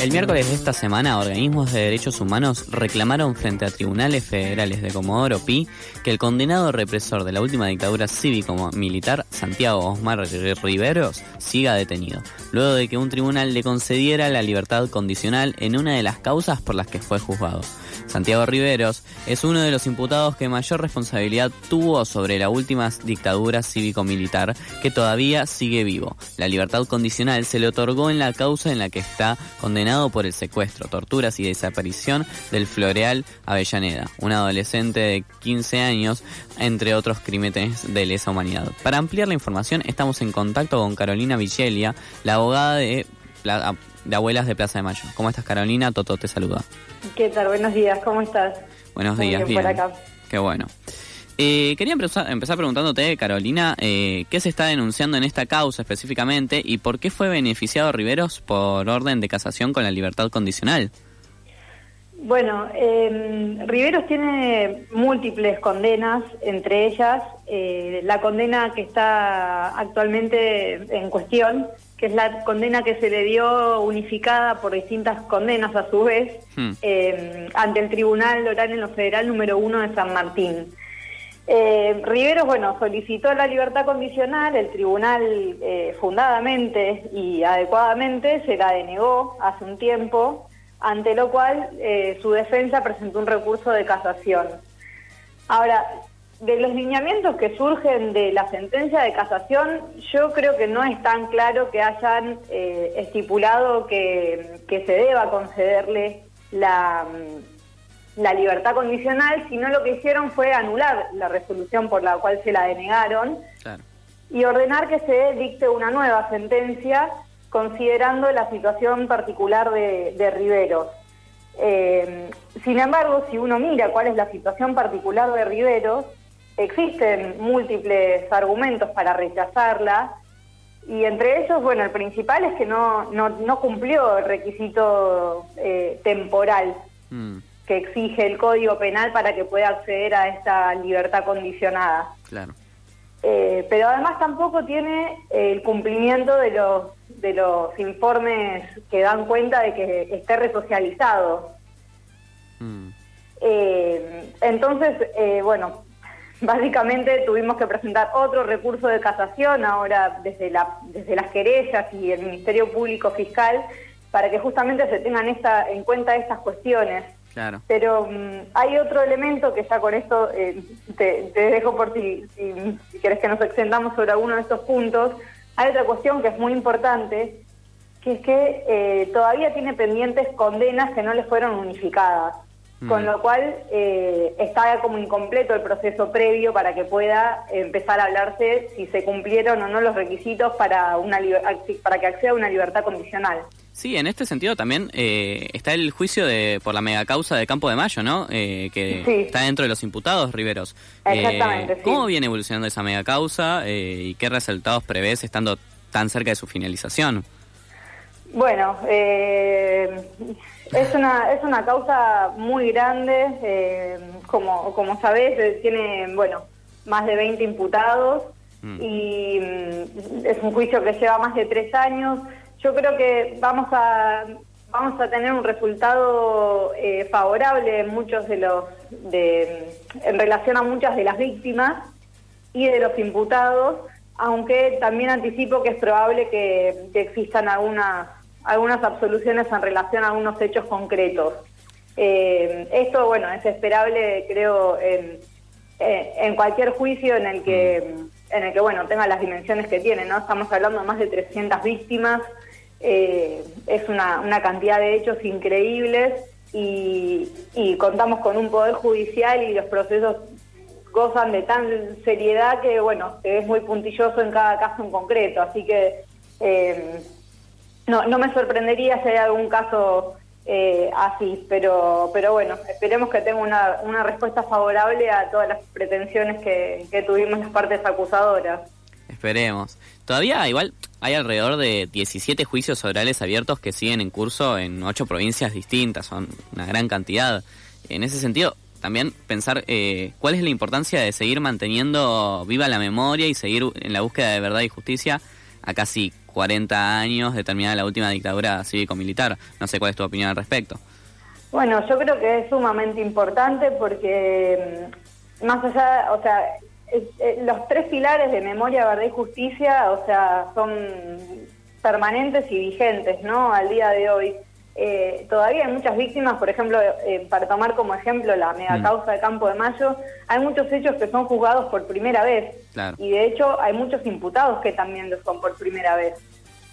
El miércoles de esta semana, organismos de derechos humanos reclamaron frente a tribunales federales de Comodoro Pi que el condenado represor de la última dictadura cívico-militar, Santiago Osmar Riveros, siga detenido, luego de que un tribunal le concediera la libertad condicional en una de las causas por las que fue juzgado. Santiago Riveros es uno de los imputados que mayor responsabilidad tuvo sobre la última dictadura cívico-militar que todavía sigue vivo. La libertad condicional se le otorgó en la causa en la que está condenado por el secuestro, torturas y desaparición del Floreal Avellaneda, un adolescente de 15 años, entre otros crímenes de lesa humanidad. Para ampliar la información estamos en contacto con Carolina Vichelia, la abogada de de Abuelas de Plaza de Mayo. ¿Cómo estás, Carolina? Toto te saluda. ¿Qué tal? Buenos días, ¿cómo estás? Buenos días, bien. Qué bueno. Eh, quería empezar, preguntándote, Carolina, eh, ¿qué se está denunciando en esta causa específicamente y por qué fue beneficiado Riveros por orden de casación con la libertad condicional? Bueno, eh, Riveros tiene múltiples condenas, entre ellas eh, la condena que está actualmente en cuestión, que es la condena que se le dio unificada por distintas condenas a su vez hmm. eh, ante el Tribunal Oral en lo Federal número uno de San Martín. Eh, Riveros, bueno, solicitó la libertad condicional, el tribunal eh, fundadamente y adecuadamente se la denegó hace un tiempo, ante lo cual eh, su defensa presentó un recurso de casación. Ahora, de los lineamientos que surgen de la sentencia de casación, yo creo que no es tan claro que hayan eh, estipulado que, se deba concederle la, la, libertad condicional, sino lo que hicieron fue anular la resolución por la cual se la denegaron y ordenar que se dicte una nueva sentencia considerando la situación particular de, de Riveros. Eh, sin embargo, si uno mira cuál es la situación particular de Riveros, existen múltiples argumentos para rechazarla y entre ellos, bueno, el principal es que no, no, cumplió el requisito eh, temporal mm. que exige el Código Penal para que pueda acceder a esta libertad condicionada. Claro. Eh, pero además tampoco tiene el cumplimiento de los de los informes que dan cuenta de que esté resocializado. Mm. Eh, entonces, bueno, básicamente tuvimos que presentar otro recurso de casación ahora desde, la, desde las querellas y el Ministerio Público Fiscal para que justamente se tengan esta, en cuenta estas cuestiones. Claro. Pero mm, hay otro elemento que ya con esto eh, te, dejo por si, si, si querés que nos extendamos sobre alguno de estos puntos, hay otra cuestión que es muy importante, que es que eh, todavía tiene pendientes condenas que no le fueron unificadas, con mm. lo cual eh, está como incompleto el proceso previo para que pueda empezar a hablarse si se cumplieron o no los requisitos para, una para que acceda a una libertad condicional. Sí, en este sentido también eh, está el juicio de por la megacausa de Campo de Mayo, ¿no? Eh, que está dentro de los imputados, Riveros. Exactamente. Eh, ¿Cómo viene evolucionando esa megacausa y qué resultados prevés estando tan cerca de su finalización? Bueno, es una es una causa muy grande, como como sabés, tiene bueno más de 20 imputados mm. y mm, es un juicio que lleva más de tres años yo creo que vamos a vamos a tener un resultado eh, favorable en muchos de los de, en relación a muchas de las víctimas y de los imputados, aunque también anticipo que es probable que, existan algunas algunas absoluciones en relación a algunos hechos concretos. Eh, esto, bueno, es esperable, creo, en, en cualquier juicio en el que en el que bueno tenga las dimensiones que tiene, ¿no? Estamos hablando de más de 300 víctimas. Eh, es una, una, cantidad de hechos increíbles y, contamos con un poder judicial y los procesos gozan de tan seriedad que, bueno, es muy puntilloso en cada caso en concreto. Así que eh, no, no me sorprendería si hay algún caso eh, así, pero, pero bueno, esperemos que tenga una, una respuesta favorable a todas las pretensiones que, que tuvimos las partes acusadoras. Esperemos. Todavía igual hay alrededor de 17 juicios orales abiertos que siguen en curso en ocho provincias distintas, son una gran cantidad. En ese sentido, también pensar eh, cuál es la importancia de seguir manteniendo viva la memoria y seguir en la búsqueda de verdad y justicia a casi 40 años de terminar la última dictadura cívico-militar. No sé cuál es tu opinión al respecto. Bueno, yo creo que es sumamente importante porque mm, más allá, o sea, los tres pilares de memoria, verdad y justicia, o sea, son permanentes y vigentes, ¿no? Al día de hoy. Eh, todavía hay muchas víctimas, por ejemplo, eh, para tomar como ejemplo la mega mm. causa de Campo de Mayo, hay muchos hechos que son juzgados por primera vez y de hecho hay muchos imputados que también lo son por primera vez.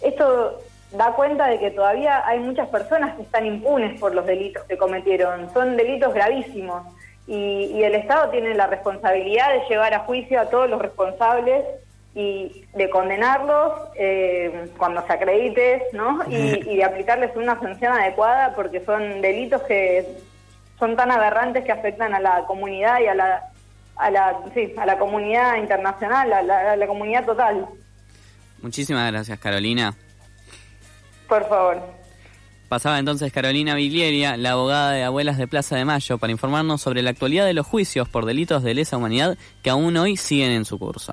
Esto da cuenta de que todavía hay muchas personas que están impunes por los delitos que cometieron, son delitos gravísimos y, el Estado tiene la responsabilidad de llevar a juicio a todos los responsables y de condenarlos eh, cuando se acredite, ¿no? Y, de aplicarles una sanción adecuada porque son delitos que son tan aberrantes que afectan a la comunidad y a la a la sí, a la comunidad internacional, a la, a la comunidad total. Muchísimas gracias, Carolina. Por favor. Pasaba entonces Carolina Viglieria, la abogada de Abuelas de Plaza de Mayo, para informarnos sobre la actualidad de los juicios por delitos de lesa humanidad que aún hoy siguen en su curso.